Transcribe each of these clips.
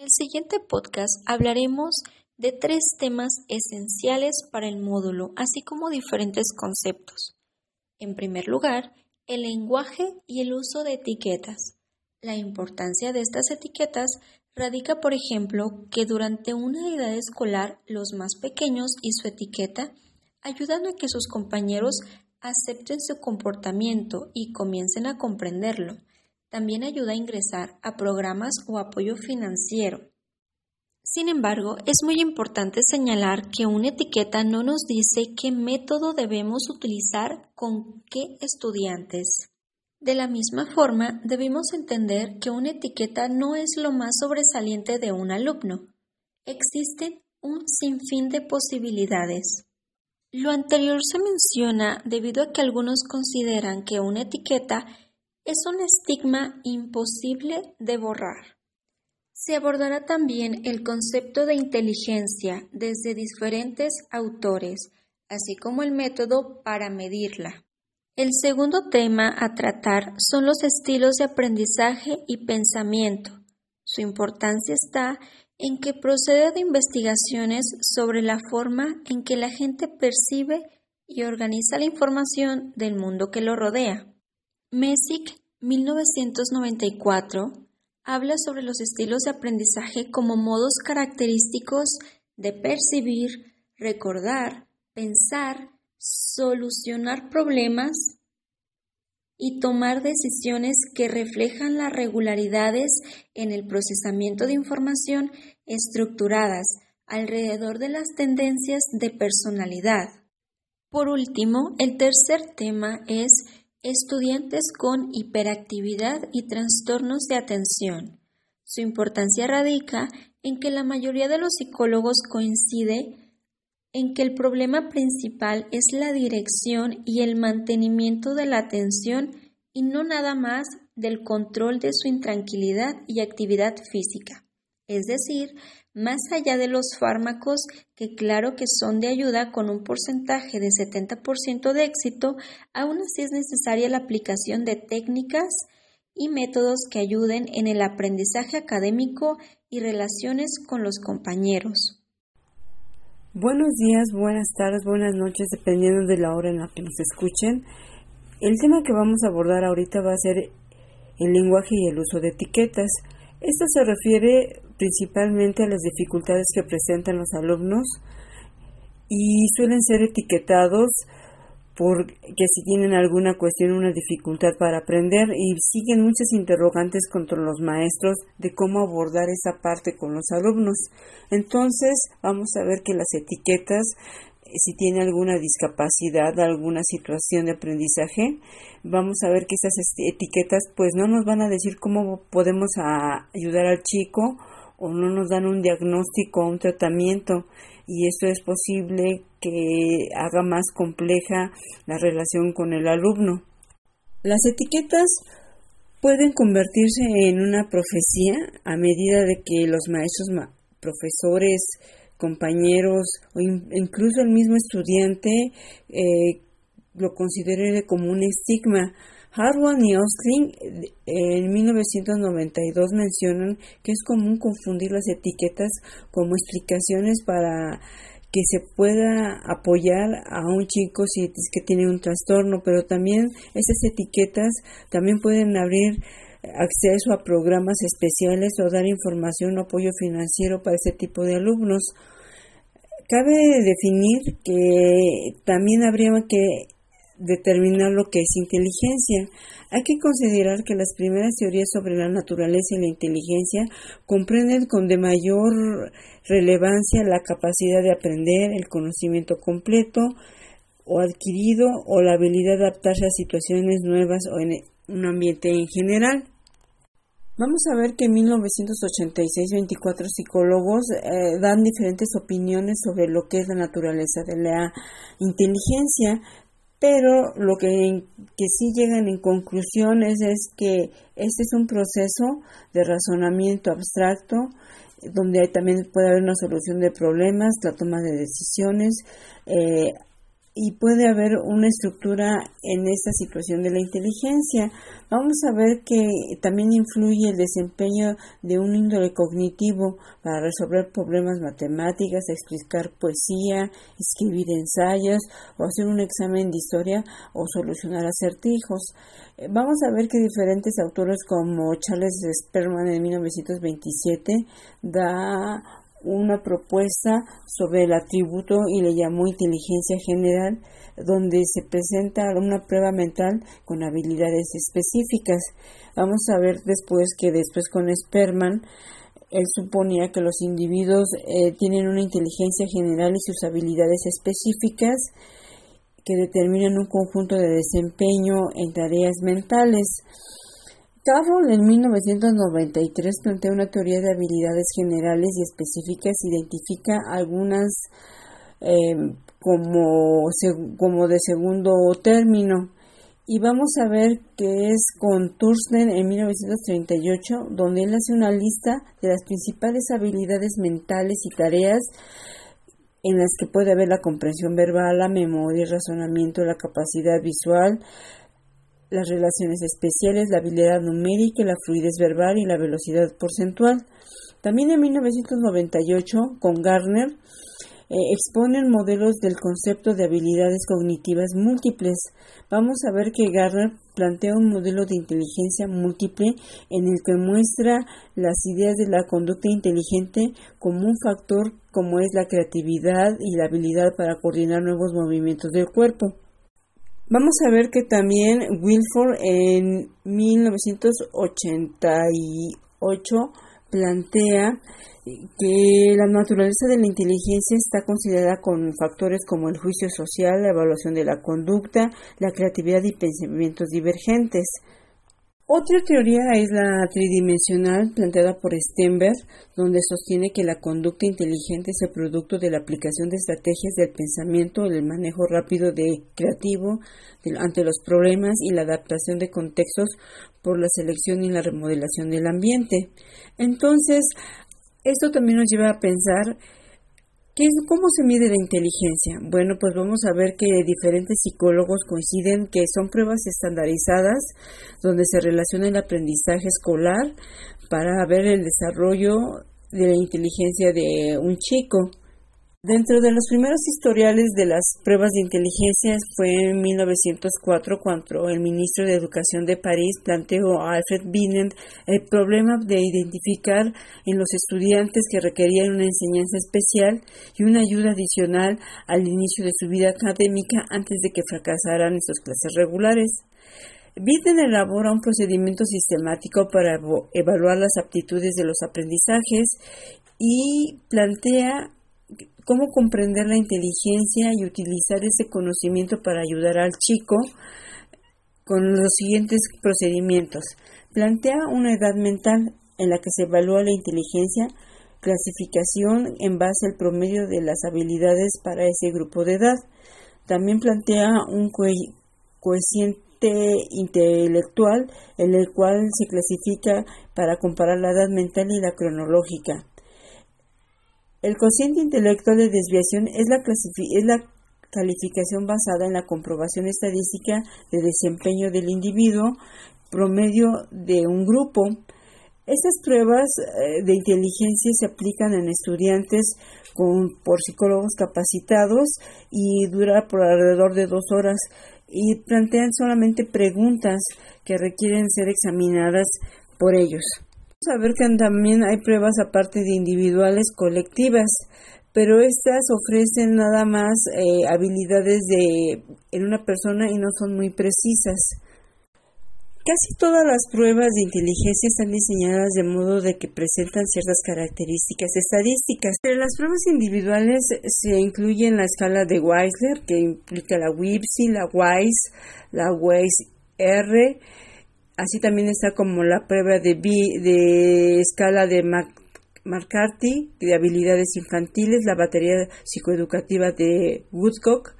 En el siguiente podcast hablaremos de tres temas esenciales para el módulo, así como diferentes conceptos. En primer lugar, el lenguaje y el uso de etiquetas. La importancia de estas etiquetas radica, por ejemplo, que durante una edad escolar los más pequeños y su etiqueta ayudan a que sus compañeros acepten su comportamiento y comiencen a comprenderlo. También ayuda a ingresar a programas o apoyo financiero. Sin embargo, es muy importante señalar que una etiqueta no nos dice qué método debemos utilizar con qué estudiantes. De la misma forma, debemos entender que una etiqueta no es lo más sobresaliente de un alumno. Existen un sinfín de posibilidades. Lo anterior se menciona debido a que algunos consideran que una etiqueta es un estigma imposible de borrar. Se abordará también el concepto de inteligencia desde diferentes autores, así como el método para medirla. El segundo tema a tratar son los estilos de aprendizaje y pensamiento. Su importancia está en que procede de investigaciones sobre la forma en que la gente percibe y organiza la información del mundo que lo rodea. Messick, 1994, habla sobre los estilos de aprendizaje como modos característicos de percibir, recordar, pensar, solucionar problemas y tomar decisiones que reflejan las regularidades en el procesamiento de información estructuradas alrededor de las tendencias de personalidad. Por último, el tercer tema es estudiantes con hiperactividad y trastornos de atención. Su importancia radica en que la mayoría de los psicólogos coincide en que el problema principal es la dirección y el mantenimiento de la atención y no nada más del control de su intranquilidad y actividad física. Es decir, más allá de los fármacos que claro que son de ayuda con un porcentaje de 70% de éxito, aún así es necesaria la aplicación de técnicas y métodos que ayuden en el aprendizaje académico y relaciones con los compañeros. Buenos días, buenas tardes, buenas noches, dependiendo de la hora en la que nos escuchen. El tema que vamos a abordar ahorita va a ser el lenguaje y el uso de etiquetas. Esto se refiere principalmente a las dificultades que presentan los alumnos y suelen ser etiquetados porque si tienen alguna cuestión, una dificultad para aprender y siguen muchas interrogantes contra los maestros de cómo abordar esa parte con los alumnos. Entonces, vamos a ver que las etiquetas eh, si tiene alguna discapacidad, alguna situación de aprendizaje, vamos a ver que esas etiquetas pues no nos van a decir cómo podemos ayudar al chico o no nos dan un diagnóstico o un tratamiento y esto es posible que haga más compleja la relación con el alumno. Las etiquetas pueden convertirse en una profecía a medida de que los maestros, profesores, compañeros o incluso el mismo estudiante eh, lo considere como un estigma. Harwell y Ostling en 1992 mencionan que es común confundir las etiquetas como explicaciones para que se pueda apoyar a un chico si es que tiene un trastorno, pero también esas etiquetas también pueden abrir acceso a programas especiales o dar información o apoyo financiero para ese tipo de alumnos. Cabe definir que también habría que determinar lo que es inteligencia. Hay que considerar que las primeras teorías sobre la naturaleza y la inteligencia comprenden con de mayor relevancia la capacidad de aprender, el conocimiento completo o adquirido o la habilidad de adaptarse a situaciones nuevas o en un ambiente en general. Vamos a ver que en 1986 24 psicólogos eh, dan diferentes opiniones sobre lo que es la naturaleza de la inteligencia, pero lo que, que sí llegan en conclusiones es que este es un proceso de razonamiento abstracto donde también puede haber una solución de problemas, la toma de decisiones eh, y puede haber una estructura en esta situación de la inteligencia. Vamos a ver que también influye el desempeño de un índole cognitivo para resolver problemas matemáticos, explicar poesía, escribir ensayos o hacer un examen de historia o solucionar acertijos. Eh, vamos a ver que diferentes autores como Charles Sperman en 1927 da una propuesta sobre el atributo y le llamó inteligencia general, donde se presenta una prueba mental con habilidades específicas. Vamos a ver después que después con Sperman él suponía que los individuos eh, tienen una inteligencia general y sus habilidades específicas que determinan un conjunto de desempeño en tareas mentales. Carroll en 1993 plantea una teoría de habilidades generales y específicas, identifica algunas eh, como, de segundo término. Y vamos a ver qué es con Thurston en 1938, donde él hace una lista de las principales habilidades mentales y tareas en las que puede haber la comprensión verbal, la memoria, el razonamiento, la capacidad visual, las relaciones especiales, la habilidad numérica, la fluidez verbal y la velocidad porcentual. También en 1998, con Garner, eh, exponen modelos del concepto de habilidades cognitivas múltiples. Vamos a ver que Garner plantea un modelo de inteligencia múltiple en el que muestra las ideas de la conducta inteligente como un factor como es la creatividad y la habilidad para coordinar nuevos movimientos del cuerpo. Vamos a ver que también Wilford en 1988 plantea que la naturaleza de la inteligencia está considerada con factores como el juicio social, la evaluación de la conducta, la creatividad y pensamientos divergentes. Otra teoría es la tridimensional planteada por Stenberg, donde sostiene que la conducta inteligente es el producto de la aplicación de estrategias del pensamiento, el manejo rápido de creativo ante los problemas y la adaptación de contextos por la selección y la remodelación del ambiente. Entonces, esto también nos lleva a pensar ¿Cómo se mide la inteligencia? Bueno, pues vamos a ver que diferentes psicólogos coinciden que son pruebas estandarizadas donde se relaciona el aprendizaje escolar para ver el desarrollo de la inteligencia de un chico. Dentro de los primeros historiales de las pruebas de inteligencia fue en 1904 cuando el ministro de Educación de París planteó a Alfred Binet el problema de identificar en los estudiantes que requerían una enseñanza especial y una ayuda adicional al inicio de su vida académica antes de que fracasaran en sus clases regulares. Binet elabora un procedimiento sistemático para evaluar las aptitudes de los aprendizajes y plantea cómo comprender la inteligencia y utilizar ese conocimiento para ayudar al chico con los siguientes procedimientos. Plantea una edad mental en la que se evalúa la inteligencia, clasificación en base al promedio de las habilidades para ese grupo de edad. También plantea un coeficiente intelectual en el cual se clasifica para comparar la edad mental y la cronológica. El cociente intelectual de desviación es la, calificación basada en la comprobación estadística de desempeño del individuo promedio de un grupo. Estas pruebas eh, de inteligencia se aplican en estudiantes con, por psicólogos capacitados y dura por alrededor de dos horas y plantean solamente preguntas que requieren ser examinadas por ellos saber que también hay pruebas aparte de individuales colectivas, pero estas ofrecen nada más eh, habilidades de en una persona y no son muy precisas. Casi todas las pruebas de inteligencia están diseñadas de modo de que presentan ciertas características estadísticas. Pero las pruebas individuales se incluyen la escala de Weisler, que implica la WIPSI, la WISE, la WISE-R, Así también está como la prueba de, de escala de McCarthy de habilidades infantiles, la batería psicoeducativa de Woodcock,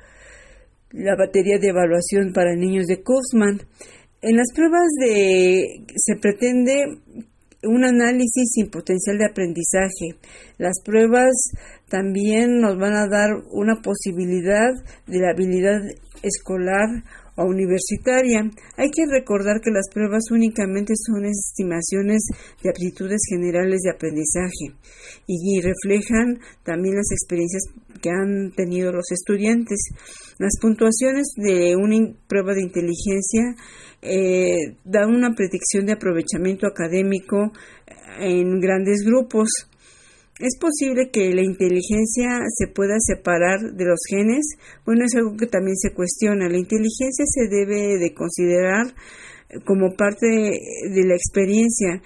la batería de evaluación para niños de Kaufman. En las pruebas de se pretende un análisis sin potencial de aprendizaje. Las pruebas también nos van a dar una posibilidad de la habilidad escolar universitaria. Hay que recordar que las pruebas únicamente son estimaciones de aptitudes generales de aprendizaje y reflejan también las experiencias que han tenido los estudiantes. Las puntuaciones de una prueba de inteligencia eh, dan una predicción de aprovechamiento académico en grandes grupos. ¿Es posible que la inteligencia se pueda separar de los genes? Bueno, es algo que también se cuestiona. La inteligencia se debe de considerar como parte de la experiencia,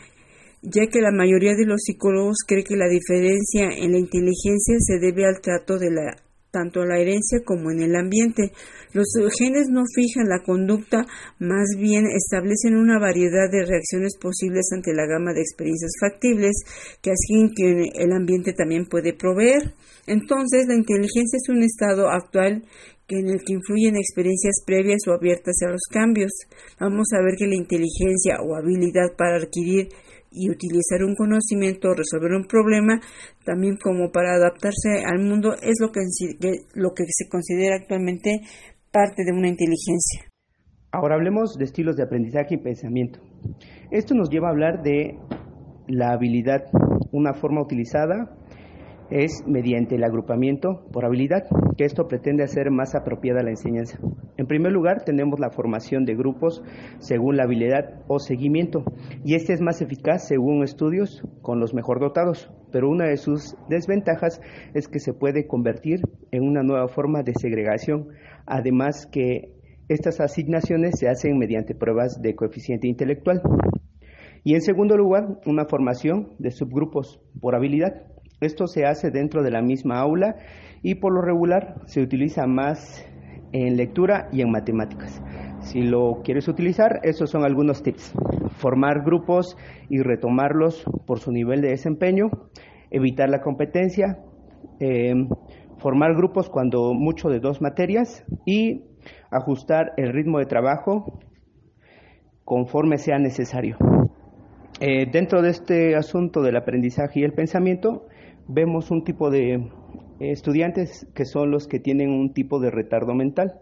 ya que la mayoría de los psicólogos cree que la diferencia en la inteligencia se debe al trato de la tanto en la herencia como en el ambiente. Los genes no fijan la conducta, más bien establecen una variedad de reacciones posibles ante la gama de experiencias factibles que así que el ambiente también puede proveer. Entonces, la inteligencia es un estado actual en el que influyen experiencias previas o abiertas a los cambios. Vamos a ver que la inteligencia o habilidad para adquirir y utilizar un conocimiento o resolver un problema, también como para adaptarse al mundo, es lo que, lo que se considera actualmente parte de una inteligencia. Ahora hablemos de estilos de aprendizaje y pensamiento. Esto nos lleva a hablar de la habilidad, una forma utilizada es mediante el agrupamiento por habilidad, que esto pretende hacer más apropiada la enseñanza. En primer lugar, tenemos la formación de grupos según la habilidad o seguimiento, y este es más eficaz según estudios con los mejor dotados, pero una de sus desventajas es que se puede convertir en una nueva forma de segregación, además que estas asignaciones se hacen mediante pruebas de coeficiente intelectual. Y en segundo lugar, una formación de subgrupos por habilidad, esto se hace dentro de la misma aula y por lo regular se utiliza más en lectura y en matemáticas. Si lo quieres utilizar, esos son algunos tips. Formar grupos y retomarlos por su nivel de desempeño, evitar la competencia, em, formar grupos cuando mucho de dos materias y ajustar el ritmo de trabajo conforme sea necesario. Eh, dentro de este asunto del aprendizaje y el pensamiento, vemos un tipo de estudiantes que son los que tienen un tipo de retardo mental.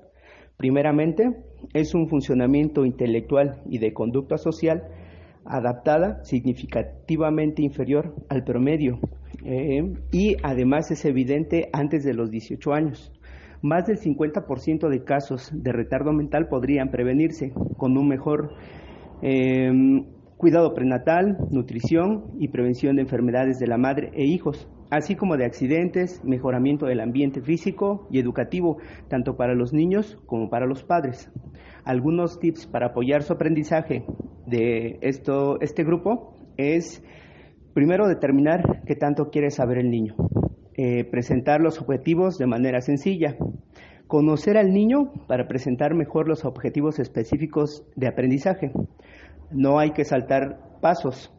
Primeramente, es un funcionamiento intelectual y de conducta social adaptada significativamente inferior al promedio eh, y además es evidente antes de los 18 años. Más del 50% de casos de retardo mental podrían prevenirse con un mejor eh, cuidado prenatal, nutrición y prevención de enfermedades de la madre e hijos, así como de accidentes, mejoramiento del ambiente físico y educativo, tanto para los niños como para los padres. Algunos tips para apoyar su aprendizaje de esto, este grupo es, primero, determinar qué tanto quiere saber el niño, eh, presentar los objetivos de manera sencilla, conocer al niño para presentar mejor los objetivos específicos de aprendizaje, no hay que saltar pasos.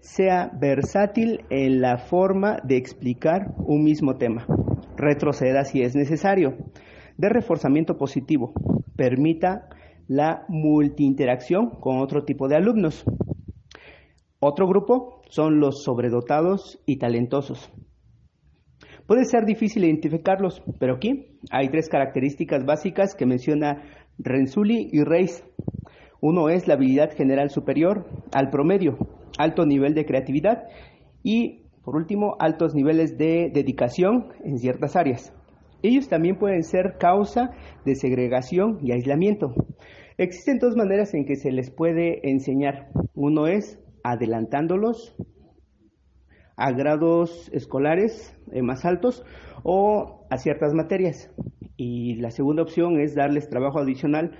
Sea versátil en la forma de explicar un mismo tema. Retroceda si es necesario. De reforzamiento positivo. Permita la multiinteracción con otro tipo de alumnos. Otro grupo son los sobredotados y talentosos. Puede ser difícil identificarlos, pero aquí hay tres características básicas que menciona Renzulli y Reis uno es la habilidad general superior al promedio, alto nivel de creatividad y, por último, altos niveles de dedicación en ciertas áreas. Ellos también pueden ser causa de segregación y aislamiento. Existen dos maneras en que se les puede enseñar. Uno es adelantándolos a grados escolares eh, más altos o a ciertas materias. Y la segunda opción es darles trabajo adicional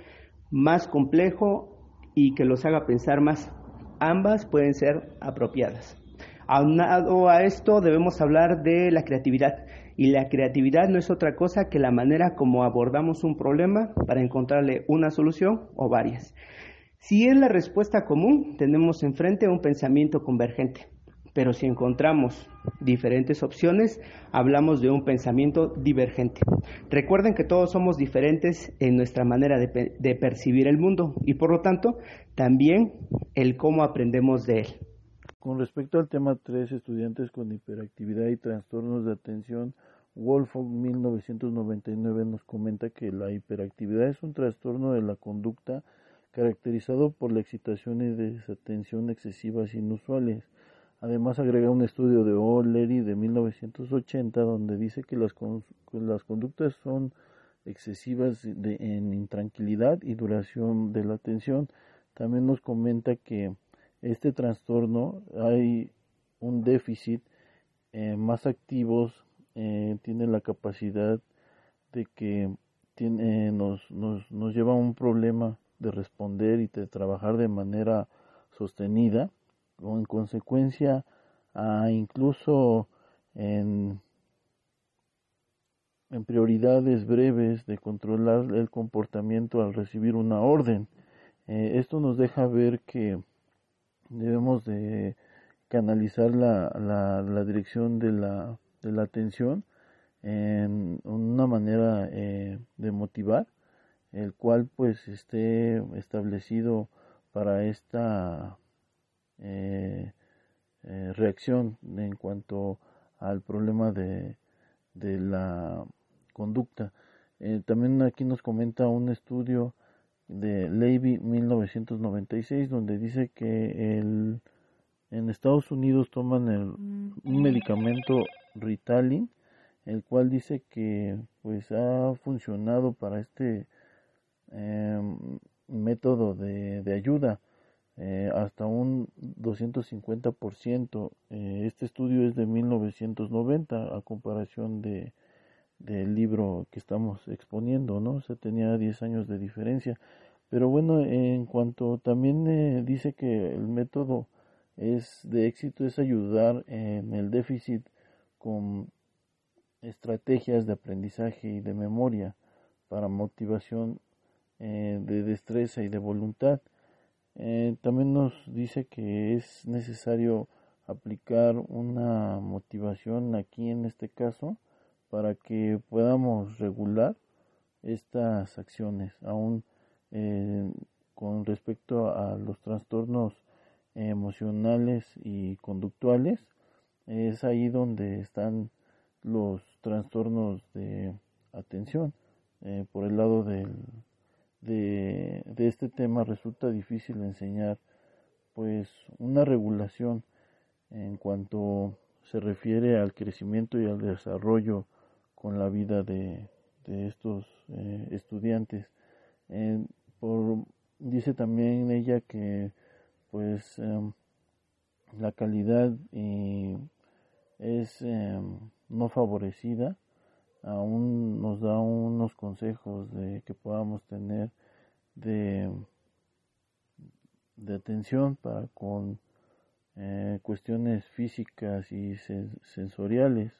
más complejo y que los haga pensar más. Ambas pueden ser apropiadas. Aunado a esto debemos hablar de la creatividad y la creatividad no es otra cosa que la manera como abordamos un problema para encontrarle una solución o varias. Si es la respuesta común, tenemos enfrente un pensamiento convergente. Pero si encontramos diferentes opciones, hablamos de un pensamiento divergente. Recuerden que todos somos diferentes en nuestra manera de, percibir el mundo y por lo tanto también el cómo aprendemos de él. con respecto al tema 3, estudiantes con hiperactividad y trastornos de atención, Wolfog 1999 nos comenta que la hiperactividad es un trastorno de la conducta caracterizado por la excitación y desatención excesivas inusuales. Además agrega un estudio de O'Leary de 1980 donde dice que las, las conductas son excesivas en intranquilidad y duración de la atención. También nos comenta que este trastorno hay un déficit eh, más activos eh, tiene la capacidad de que tiene, nos, nos, nos lleva a un problema de responder y de trabajar de manera sostenida, o en consecuencia a incluso en, en prioridades breves de controlar el comportamiento al recibir una orden. Eh, esto nos deja ver que debemos de canalizar la, la, la dirección de la de la atención en una manera eh, de motivar el cual pues esté establecido para esta eh, eh, reacción en cuanto al problema de, de la conducta. también aquí nos comenta un estudio de Levy 1996 donde dice que el, en Estados Unidos toman el, un medicamento Ritalin, el cual dice que pues ha funcionado para este em, método de, de ayuda eh, hasta un 250%. Eh, este estudio es de 1990 a comparación de del libro que estamos exponiendo, ¿no? Se tenía 10 años de diferencia. Pero bueno, en cuanto también eh, dice que el método es de éxito es ayudar en el déficit con estrategias de aprendizaje y de memoria para motivación eh, de destreza y de voluntad. Eh, también nos dice que es necesario aplicar una motivación aquí en este caso para que podamos regular estas acciones aún eh, con respecto a los trastornos emocionales y conductuales es ahí donde están los trastornos de atención. Eh, por el lado del, de, este tema resulta difícil enseñar pues una regulación en cuanto se refiere al crecimiento y al desarrollo con la vida de, de estos eh, estudiantes. por, dice también ella que pues em, la calidad y es em, no favorecida, aún nos da unos consejos de que podamos tener de, de atención para con eh, cuestiones físicas y sensoriales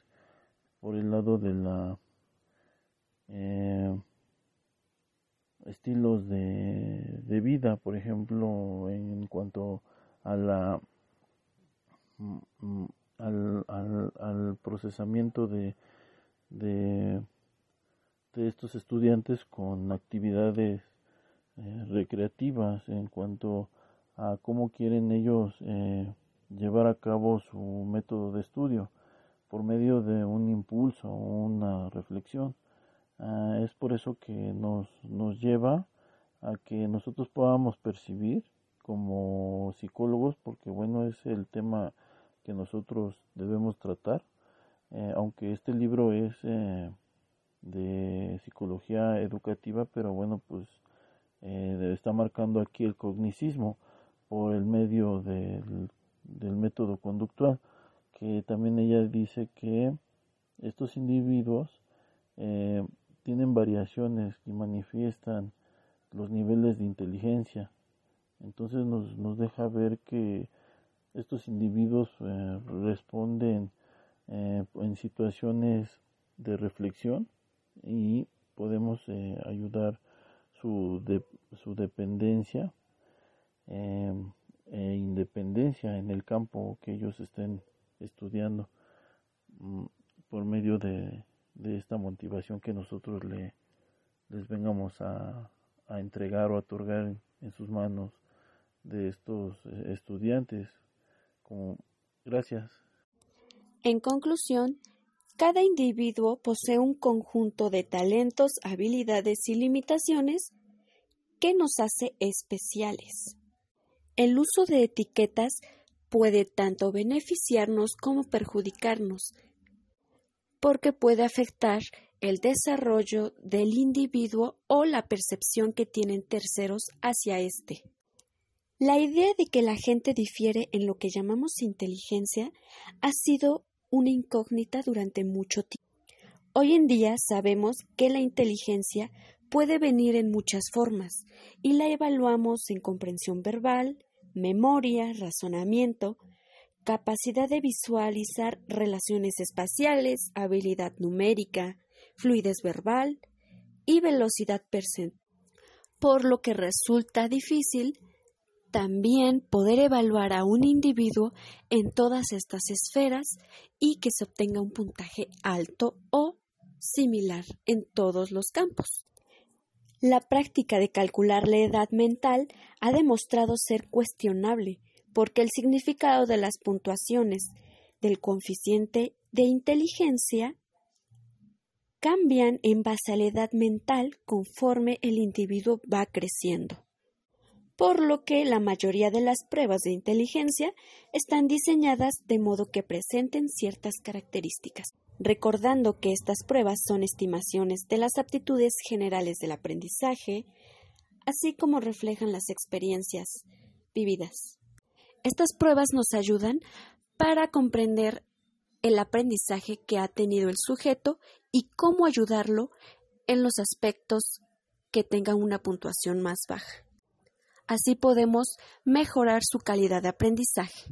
por el lado de la eh, estilos de, de vida. Por ejemplo en cuanto a la al, al, al procesamiento de, de, de, estos estudiantes con actividades eh, recreativas en cuanto a cómo quieren ellos eh, llevar a cabo su método de estudio por medio de un impulso o una reflexión. Ah, es por eso que nos, nos lleva a que nosotros podamos percibir como psicólogos, porque bueno, es el tema que nosotros debemos tratar, eh, aunque este libro es eh, de psicología educativa, pero bueno, pues eh, está marcando aquí el cognicismo por el medio del, del método conductual, que también ella dice que estos individuos tienen variaciones y manifiestan los niveles de inteligencia. Entonces nos, nos deja ver que estos individuos responden eh, en situaciones de reflexión y podemos eh, ayudar su, su dependencia em, e independencia en el campo que ellos estén estudiando mm, por medio de, de, esta motivación que nosotros le, les vengamos a, a entregar o a otorgar en sus manos de estos estudiantes Como, gracias. En conclusión, cada individuo posee un conjunto de talentos, habilidades y limitaciones que nos hace especiales. El uso de etiquetas puede tanto beneficiarnos como perjudicarnos, porque puede afectar el desarrollo del individuo o la percepción que tienen terceros hacia éste. La idea de que la gente difiere en lo que llamamos inteligencia ha sido una incógnita durante mucho tiempo. Hoy en día sabemos que la inteligencia puede venir en muchas formas y la evaluamos en comprensión verbal, memoria, razonamiento, capacidad de visualizar relaciones espaciales, habilidad numérica, fluidez verbal y velocidad percentual, por lo que resulta difícil también poder evaluar a un individuo en todas estas esferas y que se obtenga un puntaje alto o similar en todos los campos. La práctica de calcular la edad mental ha demostrado ser cuestionable porque el significado de las puntuaciones del coeficiente de inteligencia cambian en base a la edad mental conforme el individuo va creciendo por lo que la mayoría de las pruebas de inteligencia están diseñadas de modo que presenten ciertas características, recordando que estas pruebas son estimaciones de las aptitudes generales del aprendizaje, así como reflejan las experiencias vividas. Estas pruebas nos ayudan para comprender el aprendizaje que ha tenido el sujeto y cómo ayudarlo en los aspectos que tengan una puntuación más baja. Así podemos mejorar su calidad de aprendizaje.